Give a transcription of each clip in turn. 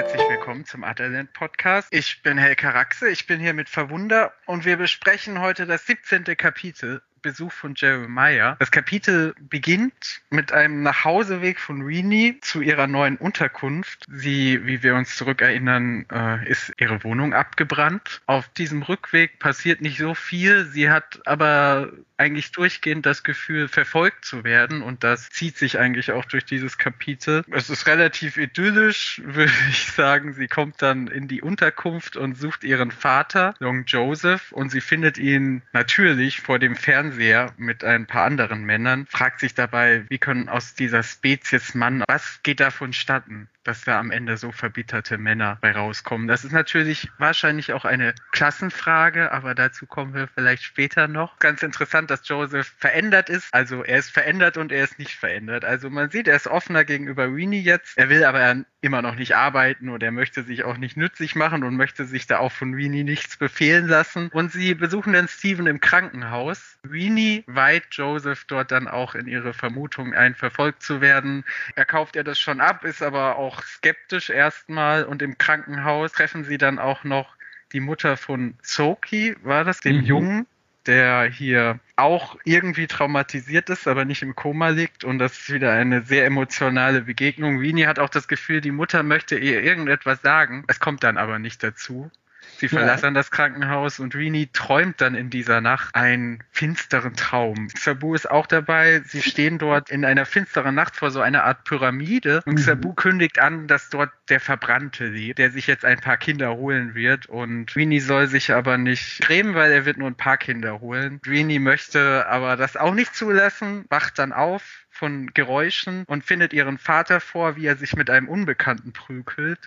herzlich willkommen zum Adderland Podcast. Ich bin Helka Raxe, ich bin hier mit Verwunder und wir besprechen heute das 17. Kapitel Besuch von Jeremiah. Das Kapitel beginnt mit einem Nachhauseweg von Rini zu ihrer neuen Unterkunft. Sie, wie wir uns zurückerinnern, äh, ist ihre Wohnung abgebrannt. Auf diesem Rückweg passiert nicht so viel. Sie hat aber eigentlich durchgehend das Gefühl, verfolgt zu werden und das zieht sich eigentlich auch durch dieses Kapitel. Es ist relativ idyllisch, würde ich sagen. Sie kommt dann in die Unterkunft und sucht ihren Vater, Long Joseph, und sie findet ihn natürlich vor dem Fernseher Fernseher mit ein paar anderen Männern, fragt sich dabei, wie können aus dieser Spezies Mann, was geht da vonstatten? Dass da am Ende so verbitterte Männer bei rauskommen. Das ist natürlich wahrscheinlich auch eine Klassenfrage, aber dazu kommen wir vielleicht später noch. Ganz interessant, dass Joseph verändert ist. Also er ist verändert und er ist nicht verändert. Also man sieht, er ist offener gegenüber Weenie jetzt. Er will aber immer noch nicht arbeiten und er möchte sich auch nicht nützlich machen und möchte sich da auch von Weenie nichts befehlen lassen. Und sie besuchen dann Steven im Krankenhaus. Weenie weiht Joseph dort dann auch in ihre Vermutung ein, verfolgt zu werden. Er kauft ihr das schon ab, ist aber auch skeptisch erstmal und im Krankenhaus treffen sie dann auch noch die Mutter von Soki, war das, dem mhm. Jungen, der hier auch irgendwie traumatisiert ist, aber nicht im Koma liegt. Und das ist wieder eine sehr emotionale Begegnung. Winnie hat auch das Gefühl, die Mutter möchte ihr irgendetwas sagen. Es kommt dann aber nicht dazu. Sie verlassen ja. das Krankenhaus und Rini träumt dann in dieser Nacht einen finsteren Traum. Sabu ist auch dabei. Sie stehen dort in einer finsteren Nacht vor so einer Art Pyramide und mhm. Sabu kündigt an, dass dort der Verbrannte lebt, der sich jetzt ein paar Kinder holen wird und Rini soll sich aber nicht grämen, weil er wird nur ein paar Kinder holen. Rini möchte aber das auch nicht zulassen, wacht dann auf von Geräuschen und findet ihren Vater vor, wie er sich mit einem Unbekannten prügelt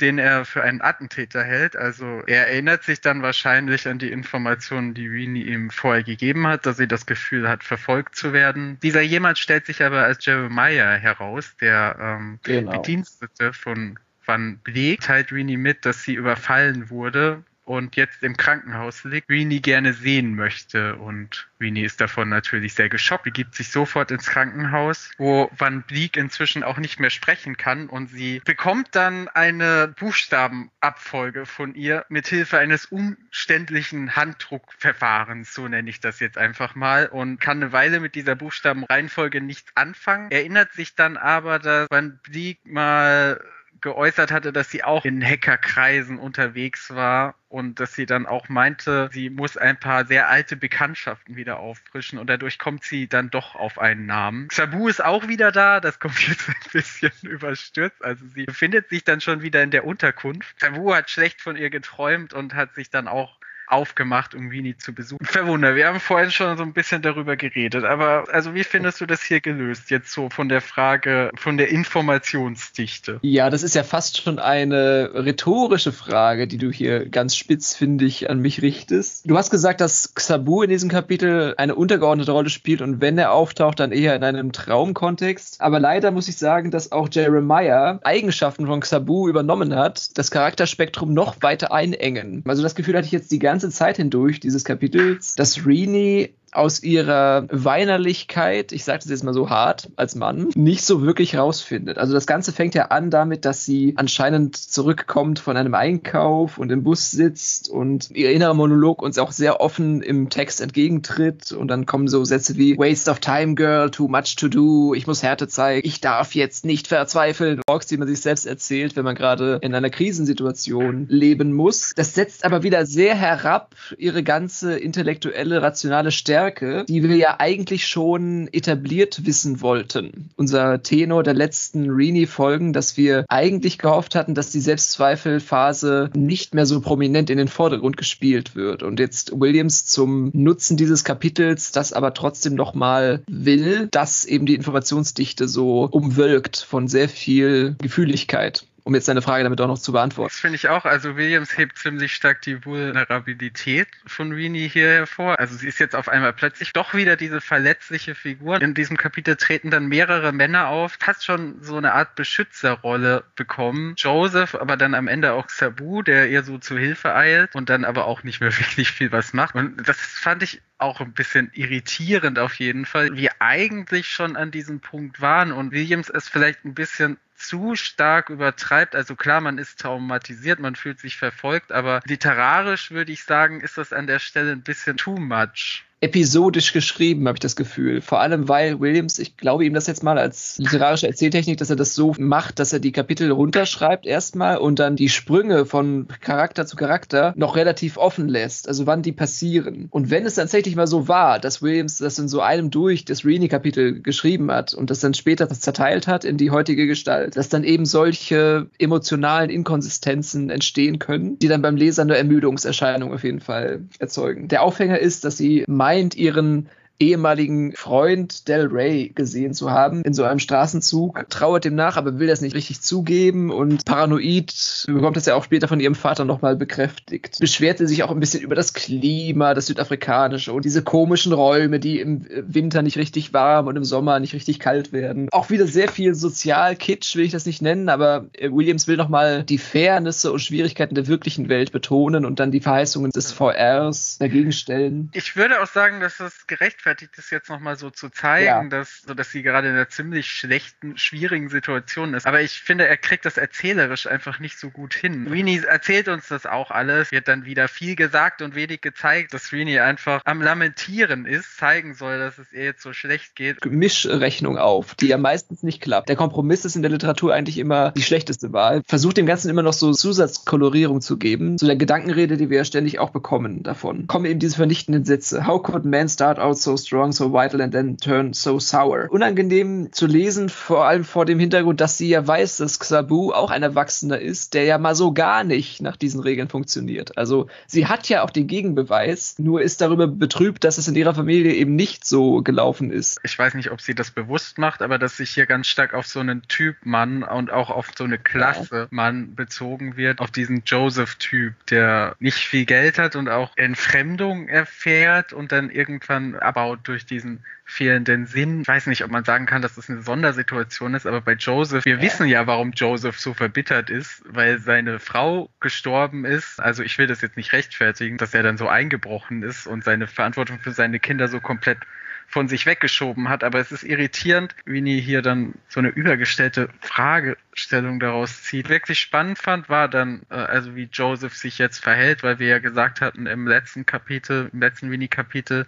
den er für einen Attentäter hält. Also er erinnert sich dann wahrscheinlich an die Informationen, die Weenie ihm vorher gegeben hat, dass sie das Gefühl hat, verfolgt zu werden. Dieser jemand stellt sich aber als Jeremiah heraus, der ähm, genau. Bedienstete von Van Bleek, teilt Weenie mit, dass sie überfallen wurde und jetzt im Krankenhaus liegt, Rini gerne sehen möchte. Und Rini ist davon natürlich sehr geschockt, begibt sich sofort ins Krankenhaus, wo Van Bleek inzwischen auch nicht mehr sprechen kann. Und sie bekommt dann eine Buchstabenabfolge von ihr mit Hilfe eines umständlichen Handdruckverfahrens, so nenne ich das jetzt einfach mal, und kann eine Weile mit dieser Buchstabenreihenfolge nichts anfangen, erinnert sich dann aber, dass Van Bleek mal geäußert hatte, dass sie auch in Hackerkreisen unterwegs war und dass sie dann auch meinte, sie muss ein paar sehr alte Bekanntschaften wieder auffrischen und dadurch kommt sie dann doch auf einen Namen. Sabu ist auch wieder da, das kommt jetzt ein bisschen überstürzt, also sie befindet sich dann schon wieder in der Unterkunft. Sabu hat schlecht von ihr geträumt und hat sich dann auch aufgemacht, um Winnie zu besuchen. Verwunder, wir haben vorhin schon so ein bisschen darüber geredet, aber also wie findest du das hier gelöst, jetzt so von der Frage, von der Informationsdichte? Ja, das ist ja fast schon eine rhetorische Frage, die du hier ganz spitz, finde ich, an mich richtest. Du hast gesagt, dass Xabu in diesem Kapitel eine untergeordnete Rolle spielt und wenn er auftaucht, dann eher in einem Traumkontext. Aber leider muss ich sagen, dass auch Jeremiah Eigenschaften von Xabu übernommen hat, das Charakterspektrum noch weiter einengen. Also das Gefühl hatte ich jetzt die ganze ganze Zeit hindurch dieses Kapitels, dass Rini aus ihrer Weinerlichkeit, ich sage das jetzt mal so hart als Mann, nicht so wirklich rausfindet. Also das Ganze fängt ja an damit, dass sie anscheinend zurückkommt von einem Einkauf und im Bus sitzt und ihr innerer Monolog uns auch sehr offen im Text entgegentritt und dann kommen so Sätze wie Waste of time, girl, too much to do, ich muss Härte zeigen, ich darf jetzt nicht verzweifeln. Talks, die man sich selbst erzählt, wenn man gerade in einer Krisensituation leben muss. Das setzt aber wieder sehr herab ihre ganze intellektuelle, rationale Stärke Stärke, die wir ja eigentlich schon etabliert wissen wollten. Unser Tenor der letzten Rini-Folgen, dass wir eigentlich gehofft hatten, dass die Selbstzweifelphase nicht mehr so prominent in den Vordergrund gespielt wird. Und jetzt Williams zum Nutzen dieses Kapitels, das aber trotzdem nochmal will, dass eben die Informationsdichte so umwölkt von sehr viel Gefühligkeit um jetzt deine Frage damit auch noch zu beantworten. Das finde ich auch. Also Williams hebt ziemlich stark die Vulnerabilität von Rini hier hervor. Also sie ist jetzt auf einmal plötzlich doch wieder diese verletzliche Figur. In diesem Kapitel treten dann mehrere Männer auf, fast schon so eine Art Beschützerrolle bekommen. Joseph, aber dann am Ende auch Sabu, der ihr so zu Hilfe eilt und dann aber auch nicht mehr wirklich viel was macht. Und das fand ich auch ein bisschen irritierend auf jeden Fall, wie eigentlich schon an diesem Punkt waren und Williams es vielleicht ein bisschen zu stark übertreibt. Also klar, man ist traumatisiert, man fühlt sich verfolgt, aber literarisch würde ich sagen, ist das an der Stelle ein bisschen too much episodisch geschrieben, habe ich das Gefühl. Vor allem, weil Williams, ich glaube ihm das jetzt mal als literarische Erzähltechnik, dass er das so macht, dass er die Kapitel runterschreibt erstmal und dann die Sprünge von Charakter zu Charakter noch relativ offen lässt, also wann die passieren. Und wenn es tatsächlich mal so war, dass Williams das in so einem durch das Reenie-Kapitel geschrieben hat und das dann später zerteilt hat in die heutige Gestalt, dass dann eben solche emotionalen Inkonsistenzen entstehen können, die dann beim Leser eine Ermüdungserscheinung auf jeden Fall erzeugen. Der Aufhänger ist, dass sie meint, ihren ehemaligen Freund Del Rey gesehen zu haben in so einem Straßenzug, trauert dem nach, aber will das nicht richtig zugeben und paranoid bekommt das ja auch später von ihrem Vater nochmal bekräftigt. Beschwerte sich auch ein bisschen über das Klima, das südafrikanische und diese komischen Räume, die im Winter nicht richtig warm und im Sommer nicht richtig kalt werden. Auch wieder sehr viel Sozial-Kitsch will ich das nicht nennen, aber Williams will nochmal die Fairnisse und Schwierigkeiten der wirklichen Welt betonen und dann die Verheißungen des VRs dagegen stellen. Ich würde auch sagen, dass das gerechtfertigt gerechtfertigt ist, jetzt nochmal so zu zeigen, ja. dass, so dass sie gerade in einer ziemlich schlechten, schwierigen Situation ist. Aber ich finde, er kriegt das erzählerisch einfach nicht so gut hin. Rini erzählt uns das auch alles, wird dann wieder viel gesagt und wenig gezeigt, dass Rini einfach am Lamentieren ist, zeigen soll, dass es ihr jetzt so schlecht geht. Mischrechnung auf, die ja meistens nicht klappt. Der Kompromiss ist in der Literatur eigentlich immer die schlechteste Wahl. Versucht dem Ganzen immer noch so Zusatzkolorierung zu geben, so der Gedankenrede, die wir ja ständig auch bekommen davon. Kommen eben diese vernichtenden Sätze. How could man start out so strong, so vital and then turn so sour. Unangenehm zu lesen, vor allem vor dem Hintergrund, dass sie ja weiß, dass Xabu auch ein Erwachsener ist, der ja mal so gar nicht nach diesen Regeln funktioniert. Also sie hat ja auch den Gegenbeweis, nur ist darüber betrübt, dass es in ihrer Familie eben nicht so gelaufen ist. Ich weiß nicht, ob sie das bewusst macht, aber dass sich hier ganz stark auf so einen Typ Mann und auch auf so eine Klasse. Mann bezogen wird, auf diesen Joseph-Typ, der nicht viel Geld hat und auch Entfremdung erfährt und dann irgendwann aber aufgebaut durch diesen fehlenden Sinn. Ich weiß nicht, ob man sagen kann, dass das eine Sondersituation ist, aber bei Joseph, wir ja. wissen ja, warum Joseph so verbittert ist, weil seine Frau gestorben ist. Also ich will das jetzt nicht rechtfertigen, dass er dann so eingebrochen ist und seine Verantwortung für seine Kinder so komplett von sich weggeschoben hat. Aber es ist irritierend, wie nie hier dann so eine übergestellte Fragestellung daraus zieht. Wirklich spannend fand, war dann, äh, also wie Joseph sich jetzt verhält, weil wir ja gesagt hatten im letzten Kapitel, im letzten Mini-Kapitel,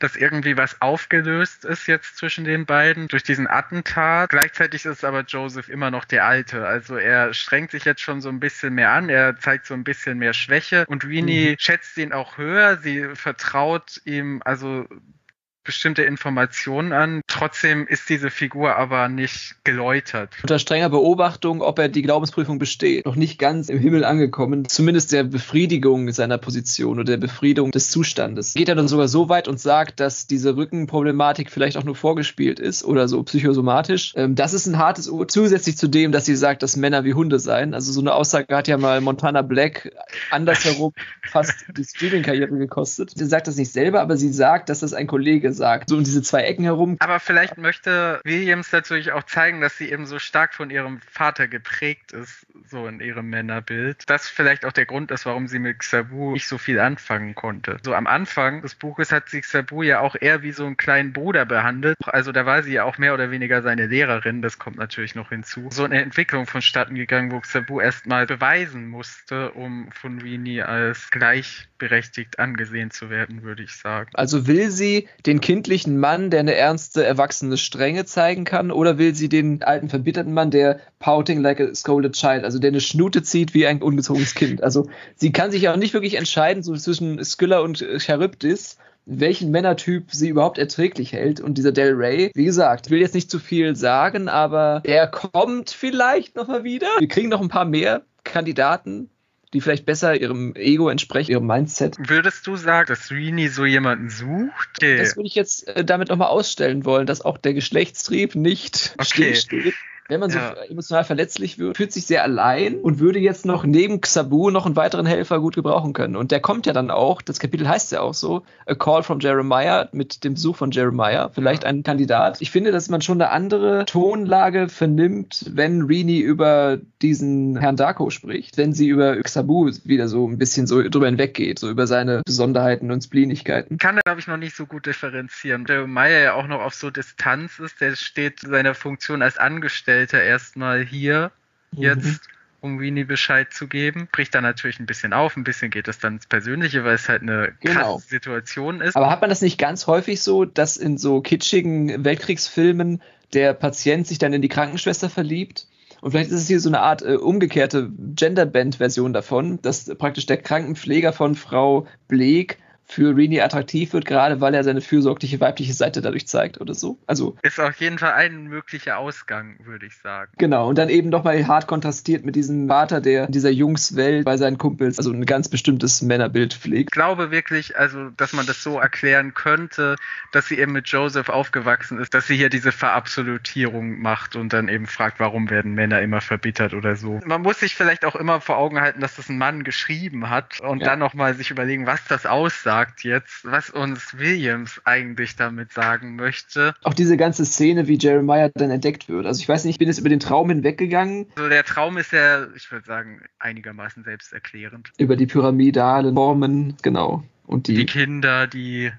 dass irgendwie was aufgelöst ist jetzt zwischen den beiden durch diesen Attentat. Gleichzeitig ist aber Joseph immer noch der Alte. Also er strengt sich jetzt schon so ein bisschen mehr an, er zeigt so ein bisschen mehr Schwäche und Rini mhm. schätzt ihn auch höher. Sie vertraut ihm also bestimmte Informationen an. Trotzdem ist diese Figur aber nicht geläutert. Unter strenger Beobachtung, ob er die Glaubensprüfung besteht. Noch nicht ganz im Himmel angekommen. Zumindest der Befriedigung seiner Position oder der Befriedigung des Zustandes. Geht er dann sogar so weit und sagt, dass diese Rückenproblematik vielleicht auch nur vorgespielt ist oder so psychosomatisch. Ähm, das ist ein hartes Ur. Zusätzlich zu dem, dass sie sagt, dass Männer wie Hunde seien. Also so eine Aussage hat ja mal Montana Black andersherum fast die Streaming-Karriere gekostet. Sie sagt das nicht selber, aber sie sagt, dass das ein Kollege gesagt. So um diese zwei Ecken herum. Aber vielleicht möchte Williams natürlich auch zeigen, dass sie eben so stark von ihrem Vater geprägt ist, so in ihrem Männerbild. Das vielleicht auch der Grund ist, warum sie mit Xabu nicht so viel anfangen konnte. So am Anfang des Buches hat sie Xabu ja auch eher wie so einen kleinen Bruder behandelt. Also da war sie ja auch mehr oder weniger seine Lehrerin. Das kommt natürlich noch hinzu. So eine Entwicklung vonstatten gegangen, wo Xabu erstmal beweisen musste, um von Winnie als gleichberechtigt angesehen zu werden, würde ich sagen. Also will sie den kindlichen Mann, der eine ernste, erwachsene Strenge zeigen kann, oder will sie den alten, verbitterten Mann, der pouting like a scolded child, also der eine Schnute zieht wie ein ungezogenes Kind. Also sie kann sich ja auch nicht wirklich entscheiden so zwischen Skylla und Charybdis, welchen Männertyp sie überhaupt erträglich hält. Und dieser Del Rey, wie gesagt, will jetzt nicht zu viel sagen, aber er kommt vielleicht nochmal wieder. Wir kriegen noch ein paar mehr Kandidaten die vielleicht besser ihrem Ego entsprechen, ihrem Mindset. Würdest du sagen, dass Rini so jemanden sucht? Okay. Das würde ich jetzt äh, damit nochmal ausstellen wollen, dass auch der Geschlechtstrieb nicht okay. stillsteht wenn man so ja. emotional verletzlich wird, fühlt sich sehr allein und würde jetzt noch neben Xabu noch einen weiteren Helfer gut gebrauchen können. Und der kommt ja dann auch, das Kapitel heißt ja auch so, A Call from Jeremiah mit dem Besuch von Jeremiah, vielleicht ein Kandidat. Ich finde, dass man schon eine andere Tonlage vernimmt, wenn Rini über diesen Herrn Darko spricht, wenn sie über Xabu wieder so ein bisschen so drüber hinweggeht, so über seine Besonderheiten und Splenigkeiten. Kann er, glaube ich, noch nicht so gut differenzieren. Jeremiah ja auch noch auf so Distanz ist, der steht seiner Funktion als Angestellter stellt er erstmal hier mhm. jetzt um Weenie Bescheid zu geben. Bricht dann natürlich ein bisschen auf, ein bisschen geht es dann ins Persönliche, weil es halt eine genau. krasse Situation ist. Aber hat man das nicht ganz häufig so, dass in so kitschigen Weltkriegsfilmen der Patient sich dann in die Krankenschwester verliebt? Und vielleicht ist es hier so eine Art äh, umgekehrte Genderband-Version davon, dass praktisch der Krankenpfleger von Frau Bleek für Rini attraktiv wird, gerade weil er seine fürsorgliche weibliche Seite dadurch zeigt oder so. Also ist auf jeden Fall ein möglicher Ausgang, würde ich sagen. Genau, und dann eben nochmal hart kontrastiert mit diesem Vater, der in dieser Jungswelt bei seinen Kumpels also ein ganz bestimmtes Männerbild pflegt. Ich glaube wirklich, also, dass man das so erklären könnte, dass sie eben mit Joseph aufgewachsen ist, dass sie hier diese Verabsolutierung macht und dann eben fragt, warum werden Männer immer verbittert oder so. Man muss sich vielleicht auch immer vor Augen halten, dass das ein Mann geschrieben hat und ja. dann nochmal sich überlegen, was das aussagt sagt jetzt, was uns Williams eigentlich damit sagen möchte. Auch diese ganze Szene, wie Jeremiah dann entdeckt wird. Also ich weiß nicht, ich bin jetzt über den Traum hinweggegangen. Also der Traum ist ja, ich würde sagen, einigermaßen selbsterklärend. Über die pyramidalen Formen, genau. Und die, die Kinder, die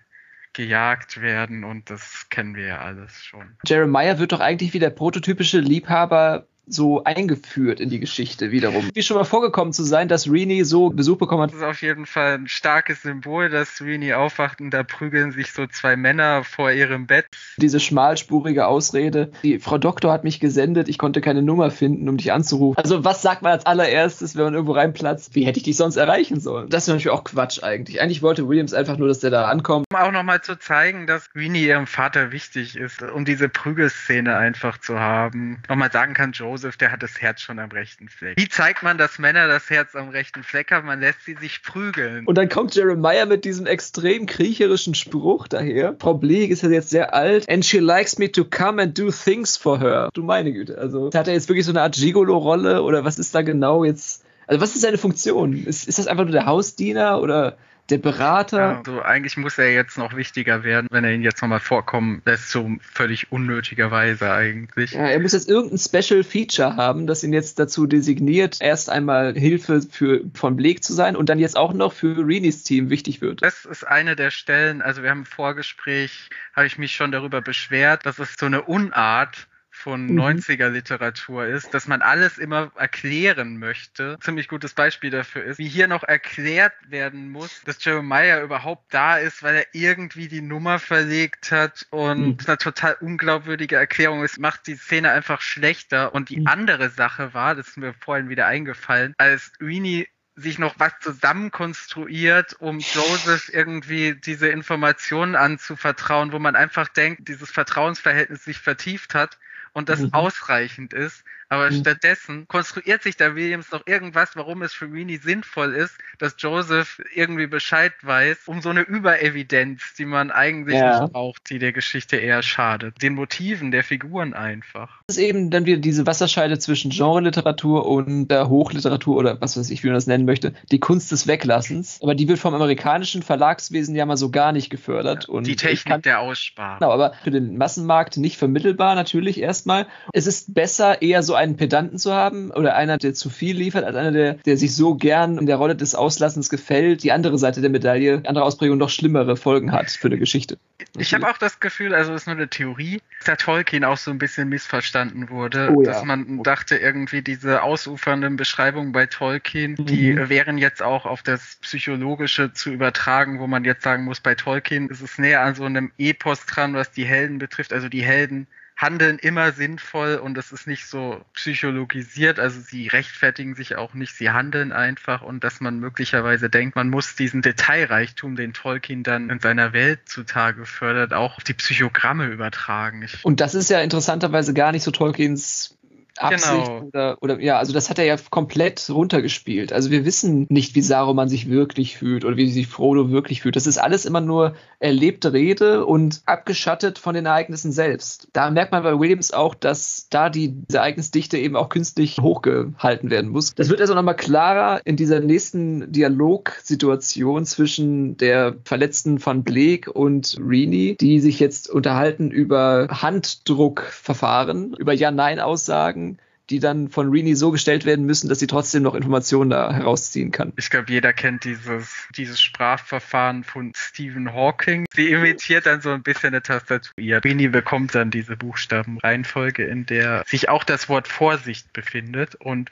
gejagt werden und das kennen wir ja alles schon. Jeremiah wird doch eigentlich wie der prototypische Liebhaber so eingeführt in die Geschichte wiederum. Wie schon mal vorgekommen zu sein, dass Rini so Besuch bekommen hat. Das ist auf jeden Fall ein starkes Symbol, dass Rini aufwacht und da prügeln sich so zwei Männer vor ihrem Bett. Diese schmalspurige Ausrede, die Frau Doktor hat mich gesendet, ich konnte keine Nummer finden, um dich anzurufen. Also was sagt man als allererstes, wenn man irgendwo reinplatzt? Wie hätte ich dich sonst erreichen sollen? Das ist natürlich auch Quatsch eigentlich. Eigentlich wollte Williams einfach nur, dass der da ankommt. Um auch nochmal zu zeigen, dass Rini ihrem Vater wichtig ist, um diese Prügelszene einfach zu haben. Nochmal sagen kann, Joe Joseph, der hat das Herz schon am rechten Fleck. Wie zeigt man, dass Männer das Herz am rechten Fleck haben? Man lässt sie sich prügeln. Und dann kommt Jeremiah mit diesem extrem kriecherischen Spruch daher. Frau Bleek ist ja jetzt sehr alt. And she likes me to come and do things for her. Du meine Güte. Also, hat er jetzt wirklich so eine Art Gigolo-Rolle oder was ist da genau jetzt? Also, was ist seine Funktion? Ist, ist das einfach nur der Hausdiener oder der Berater. Also eigentlich muss er jetzt noch wichtiger werden, wenn er ihn jetzt nochmal vorkommen lässt, so völlig unnötigerweise eigentlich. Ja, er muss jetzt irgendein Special Feature haben, das ihn jetzt dazu designiert, erst einmal Hilfe für, von Blake zu sein und dann jetzt auch noch für Renis Team wichtig wird. Das ist eine der Stellen, also wir haben im Vorgespräch, habe ich mich schon darüber beschwert, dass es so eine Unart von mhm. 90er Literatur ist, dass man alles immer erklären möchte. Ziemlich gutes Beispiel dafür ist, wie hier noch erklärt werden muss, dass Jeremiah überhaupt da ist, weil er irgendwie die Nummer verlegt hat und mhm. eine total unglaubwürdige Erklärung ist, macht die Szene einfach schlechter. Und die mhm. andere Sache war, das ist mir vorhin wieder eingefallen, als Rini sich noch was zusammenkonstruiert, um Joseph irgendwie diese Informationen anzuvertrauen, wo man einfach denkt, dieses Vertrauensverhältnis sich vertieft hat und das mhm. ausreichend ist. Aber mhm. stattdessen konstruiert sich da Williams noch irgendwas, warum es für Rini sinnvoll ist, dass Joseph irgendwie Bescheid weiß, um so eine Überevidenz, die man eigentlich ja. nicht braucht, die der Geschichte eher schadet. Den Motiven der Figuren einfach. Das ist eben dann wieder diese Wasserscheide zwischen Genre-Literatur und der Hochliteratur oder was weiß ich, wie man das nennen möchte, die Kunst des Weglassens. Aber die wird vom amerikanischen Verlagswesen ja mal so gar nicht gefördert. Ja, und die Technik kann, der Aussparung. Genau, aber für den Massenmarkt nicht vermittelbar natürlich erstmal. Es ist besser, eher so einen Pedanten zu haben oder einer, der zu viel liefert, als einer, der, der sich so gern in der Rolle des Auslassens gefällt, die andere Seite der Medaille, andere Ausprägung noch schlimmere Folgen hat für eine Geschichte. Ich habe auch das Gefühl, also es ist nur eine Theorie, dass Tolkien auch so ein bisschen missverstanden wurde, oh, dass ja. man dachte irgendwie diese ausufernden Beschreibungen bei Tolkien, mhm. die wären jetzt auch auf das Psychologische zu übertragen, wo man jetzt sagen muss, bei Tolkien ist es näher an so einem Epos dran, was die Helden betrifft, also die Helden handeln immer sinnvoll und es ist nicht so psychologisiert, also sie rechtfertigen sich auch nicht, sie handeln einfach und dass man möglicherweise denkt, man muss diesen Detailreichtum, den Tolkien dann in seiner Welt zutage fördert, auch auf die Psychogramme übertragen. Ich und das ist ja interessanterweise gar nicht so Tolkiens Absicht genau. oder, oder ja, also das hat er ja komplett runtergespielt. Also wir wissen nicht, wie Saruman sich wirklich fühlt oder wie sich Frodo wirklich fühlt. Das ist alles immer nur erlebte Rede und abgeschattet von den Ereignissen selbst. Da merkt man bei Williams auch, dass da die Ereignisdichte eben auch künstlich hochgehalten werden muss. Das wird also nochmal klarer in dieser nächsten Dialogsituation zwischen der Verletzten von Blake und Rini, die sich jetzt unterhalten über Handdruckverfahren, über Ja-Nein-Aussagen die dann von Rini so gestellt werden müssen, dass sie trotzdem noch Informationen da herausziehen kann. Ich glaube, jeder kennt dieses, dieses Sprachverfahren von Stephen Hawking. Sie imitiert dann so ein bisschen eine Tastatur. Rini bekommt dann diese Buchstabenreihenfolge, in der sich auch das Wort Vorsicht befindet und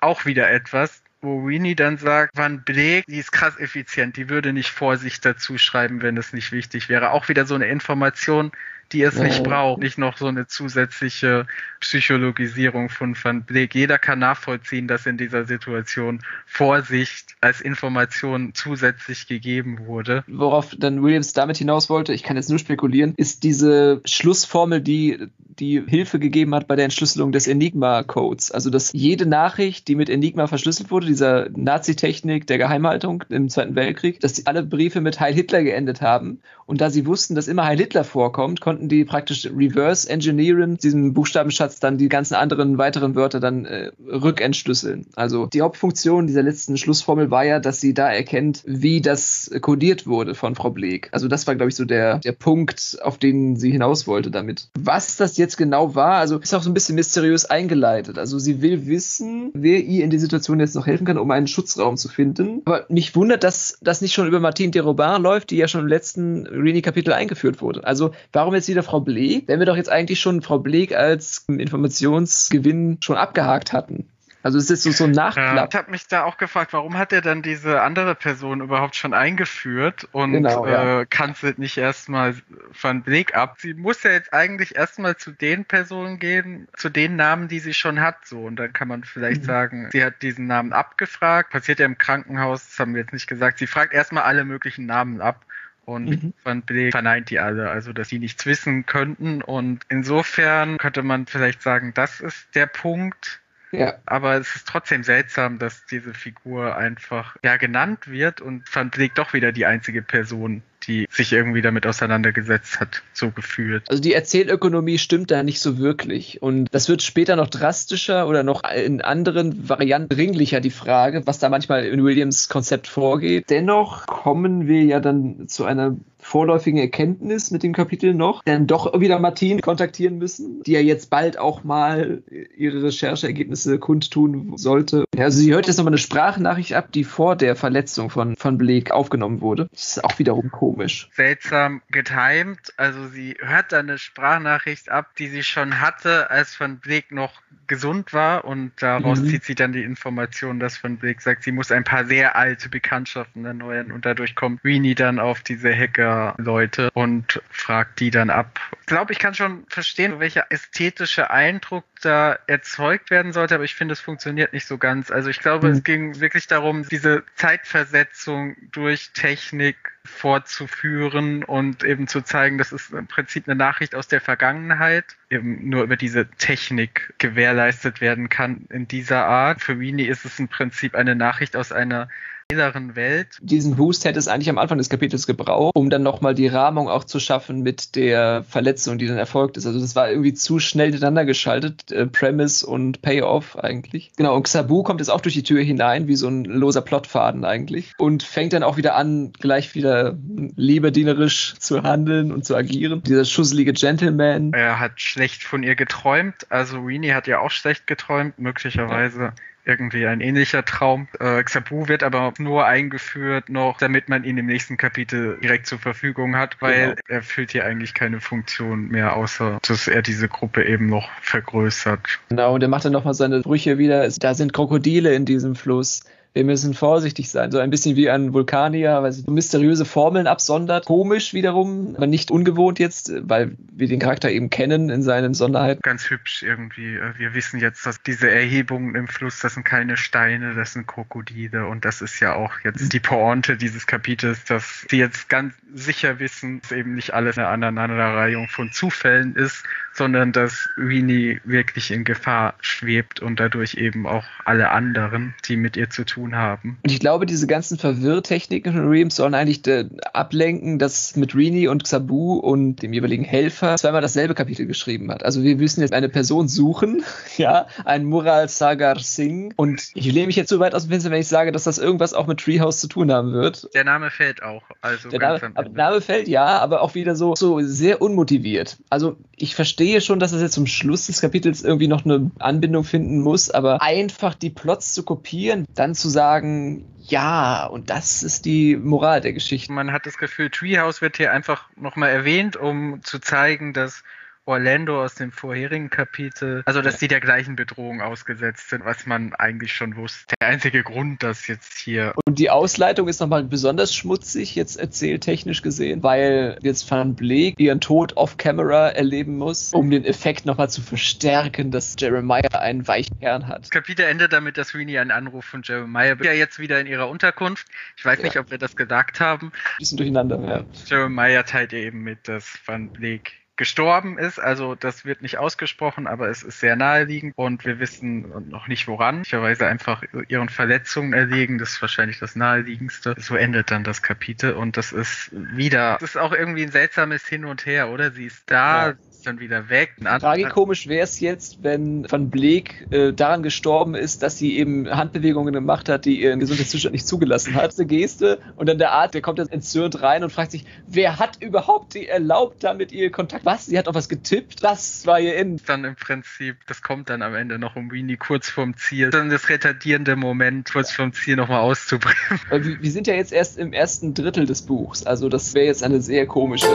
auch wieder etwas, wo Winnie dann sagt, Van Bleek, die ist krass effizient, die würde nicht Vorsicht dazu schreiben, wenn es nicht wichtig wäre. Auch wieder so eine Information, die es nicht braucht. Nicht noch so eine zusätzliche Psychologisierung von Van Bleek. Jeder kann nachvollziehen, dass in dieser Situation Vorsicht als Information zusätzlich gegeben wurde. Worauf dann Williams damit hinaus wollte, ich kann jetzt nur spekulieren, ist diese Schlussformel, die die Hilfe gegeben hat bei der Entschlüsselung des Enigma-Codes. Also, dass jede Nachricht, die mit Enigma verschlüsselt wurde, dieser Nazi-Technik der Geheimhaltung im Zweiten Weltkrieg, dass alle Briefe mit Heil Hitler geendet haben. Und da sie wussten, dass immer Heil Hitler vorkommt, konnten die praktisch reverse engineeren, diesen Buchstabenschatz dann die ganzen anderen weiteren Wörter dann äh, rückentschlüsseln. Also die Hauptfunktion dieser letzten Schlussformel war ja, dass sie da erkennt, wie das kodiert wurde von Frau Bleek. Also das war, glaube ich, so der, der Punkt, auf den sie hinaus wollte damit. Was das jetzt genau war, also ist auch so ein bisschen mysteriös eingeleitet. Also sie will wissen, wer ihr in der Situation jetzt noch helfen kann, um einen Schutzraum zu finden. Aber mich wundert, dass das nicht schon über Martine de Robin läuft, die ja schon im letzten Rini-Kapitel eingeführt wurde. Also warum jetzt wieder Frau Bleek, wenn wir doch jetzt eigentlich schon Frau Bleek als Informationsgewinn schon abgehakt hatten? Also es ist so, so ein Nachklapp. Ich habe mich da auch gefragt, warum hat er dann diese andere Person überhaupt schon eingeführt und Genau, ja. äh, kanzelt nicht erstmal von Blick ab. Sie muss ja jetzt eigentlich erstmal zu den Personen gehen, zu den Namen, die sie schon hat. So und dann kann man vielleicht Mhm. sagen, sie hat diesen Namen abgefragt. Passiert ja im Krankenhaus, das haben wir jetzt nicht gesagt. Sie fragt erstmal alle möglichen Namen ab. Und Mhm. Van Bleek verneint die alle, also dass sie nichts wissen könnten. Und insofern könnte man vielleicht sagen, das ist der Punkt, Ja. aber es ist trotzdem seltsam, dass diese Figur einfach ja genannt wird und Van Bleek doch wieder die einzige Person, die sich irgendwie damit auseinandergesetzt hat, so gefühlt. Also die Erzählökonomie stimmt da nicht so wirklich. Und das wird später noch drastischer oder noch in anderen Varianten dringlicher, die Frage, was da manchmal in Williams Konzept vorgeht. Dennoch kommen wir ja dann zu einer vorläufigen Erkenntnis mit dem Kapitel noch, dann doch wieder Martine kontaktieren müssen, die ja jetzt bald auch mal ihre Rechercheergebnisse kundtun sollte. Ja, also sie hört jetzt nochmal eine Sprachnachricht ab, die vor der Verletzung von, von Blake aufgenommen wurde. Das ist auch wiederum komisch. Seltsam getimed, also sie hört dann eine Sprachnachricht ab, die sie schon hatte, als Van Bleek noch gesund war und daraus Mhm. zieht sie dann die Information, dass Van Bleek sagt, sie muss ein paar sehr alte Bekanntschaften erneuern und dadurch kommt Weenie dann auf diese Hacker-Leute und fragt die dann ab. Ich glaube, ich kann schon verstehen, welcher ästhetische Eindruck da erzeugt werden sollte, aber ich finde, es funktioniert nicht so ganz. Also ich glaube, Mhm. es ging wirklich darum, diese Zeitversetzung durch Technik vorzuführen und eben zu zeigen, das ist im Prinzip eine Nachricht aus der Vergangenheit, eben nur über diese Technik gewährleistet werden kann in dieser Art. Für Weenie ist es im Prinzip eine Nachricht aus einer heileren Welt. diesen Boost hätte es eigentlich am Anfang des Kapitels gebraucht, um dann nochmal die Rahmung auch zu schaffen mit der Verletzung, die dann erfolgt ist. Also das war irgendwie zu schnell miteinander geschaltet, äh, Premise und Payoff eigentlich. Genau, und Xabu kommt jetzt auch durch die Tür hinein, wie so ein loser Plotfaden eigentlich. Und fängt dann auch wieder an, gleich wieder liebedienerisch zu handeln und zu agieren. Dieser schusselige Gentleman. Er hat schlecht von ihr geträumt, also Weenie hat ja auch schlecht geträumt, möglicherweise. Irgendwie ein ähnlicher Traum. Äh, Xabu wird aber nur eingeführt noch, damit man ihn im nächsten Kapitel direkt zur Verfügung hat, weil Genau. er füllt hier eigentlich keine Funktion mehr, außer dass er diese Gruppe eben noch vergrößert. Genau, und er macht dann nochmal seine Brüche wieder. Da sind Krokodile in diesem Fluss. Wir müssen vorsichtig sein. So ein bisschen wie ein Vulkanier, weil sie mysteriöse Formeln absondert. Komisch wiederum, aber nicht ungewohnt jetzt, weil wir den Charakter eben kennen in seinen Besonderheiten. Ganz hübsch irgendwie. Äh, Wir wissen jetzt, dass diese Erhebungen im Fluss, das sind keine Steine, das sind Krokodile. Und das ist ja auch jetzt die Pointe dieses Kapitels, dass sie jetzt ganz sicher wissen, dass eben nicht alles eine Aneinanderreihung von Zufällen ist, sondern dass Weenie wirklich in Gefahr schwebt und dadurch eben auch alle anderen, die mit ihr zu tun haben. Und ich glaube, diese ganzen Verwirrtechniken von Reams sollen eigentlich äh, ablenken, dass mit Rini und Xabu und dem jeweiligen Helfer zweimal dasselbe Kapitel geschrieben hat. Also wir müssen jetzt eine Person suchen, ja, ein Mural Sagar Singh. Und ich lehne mich jetzt so weit aus dem Fenster, wenn ich sage, dass das irgendwas auch mit Treehouse zu tun haben wird. Der Name fällt auch. Also Der ganz Name, am aber Ende. Name fällt ja, aber auch wieder so, so sehr unmotiviert. Also ich verstehe verstehe schon, dass es jetzt zum Schluss des Kapitels irgendwie noch eine Anbindung finden muss, aber einfach die Plots zu kopieren, dann zu sagen, ja, und das ist die Moral der Geschichte. Man hat das Gefühl, Treehouse wird hier einfach nochmal erwähnt, um zu zeigen, dass Orlando aus dem vorherigen Kapitel, also dass die der gleichen Bedrohung ausgesetzt sind, was man eigentlich schon wusste. Der einzige Grund, dass jetzt hier. Und die Ausleitung ist nochmal besonders schmutzig, jetzt erzähltechnisch gesehen, weil jetzt Van Bleek ihren Tod off-camera erleben muss, um den Effekt nochmal zu verstärken, dass Jeremiah einen weichen Kern hat. Das Kapitel endet damit, dass Winnie einen Anruf von Jeremiah ja jetzt wieder in ihrer Unterkunft. Ich weiß ja. nicht, ob wir das gesagt haben. Ein bisschen durcheinander, ja. Jeremiah teilt ihr eben mit, dass Van Bleek gestorben ist. Also das wird nicht ausgesprochen, aber es ist sehr naheliegend und wir wissen noch nicht woran. Möglicherweise einfach ihren Verletzungen erlegen. Das ist wahrscheinlich das naheliegendste. So endet dann das Kapitel und das ist wieder, das ist auch irgendwie ein seltsames Hin und Her, oder? Sie ist da, ja dann wieder weg. Tragikomisch wäre es jetzt, wenn Van Bleek äh, daran gestorben ist, dass sie eben Handbewegungen gemacht hat, die ihren Gesundheitszustand nicht zugelassen hat. Eine Geste und dann der Arzt, der kommt jetzt entzürnt rein und fragt sich, wer hat überhaupt die erlaubt, damit ihr Kontakt? Was? Sie hat auf was getippt? Das war ihr Ende. Dann im Prinzip, das kommt dann am Ende noch um Winnie kurz vorm Ziel. Dann das retardierende Moment, kurz vorm Ziel nochmal auszubringen. Wir, wir sind ja jetzt erst im ersten Drittel des Buchs, also das wäre jetzt eine sehr komische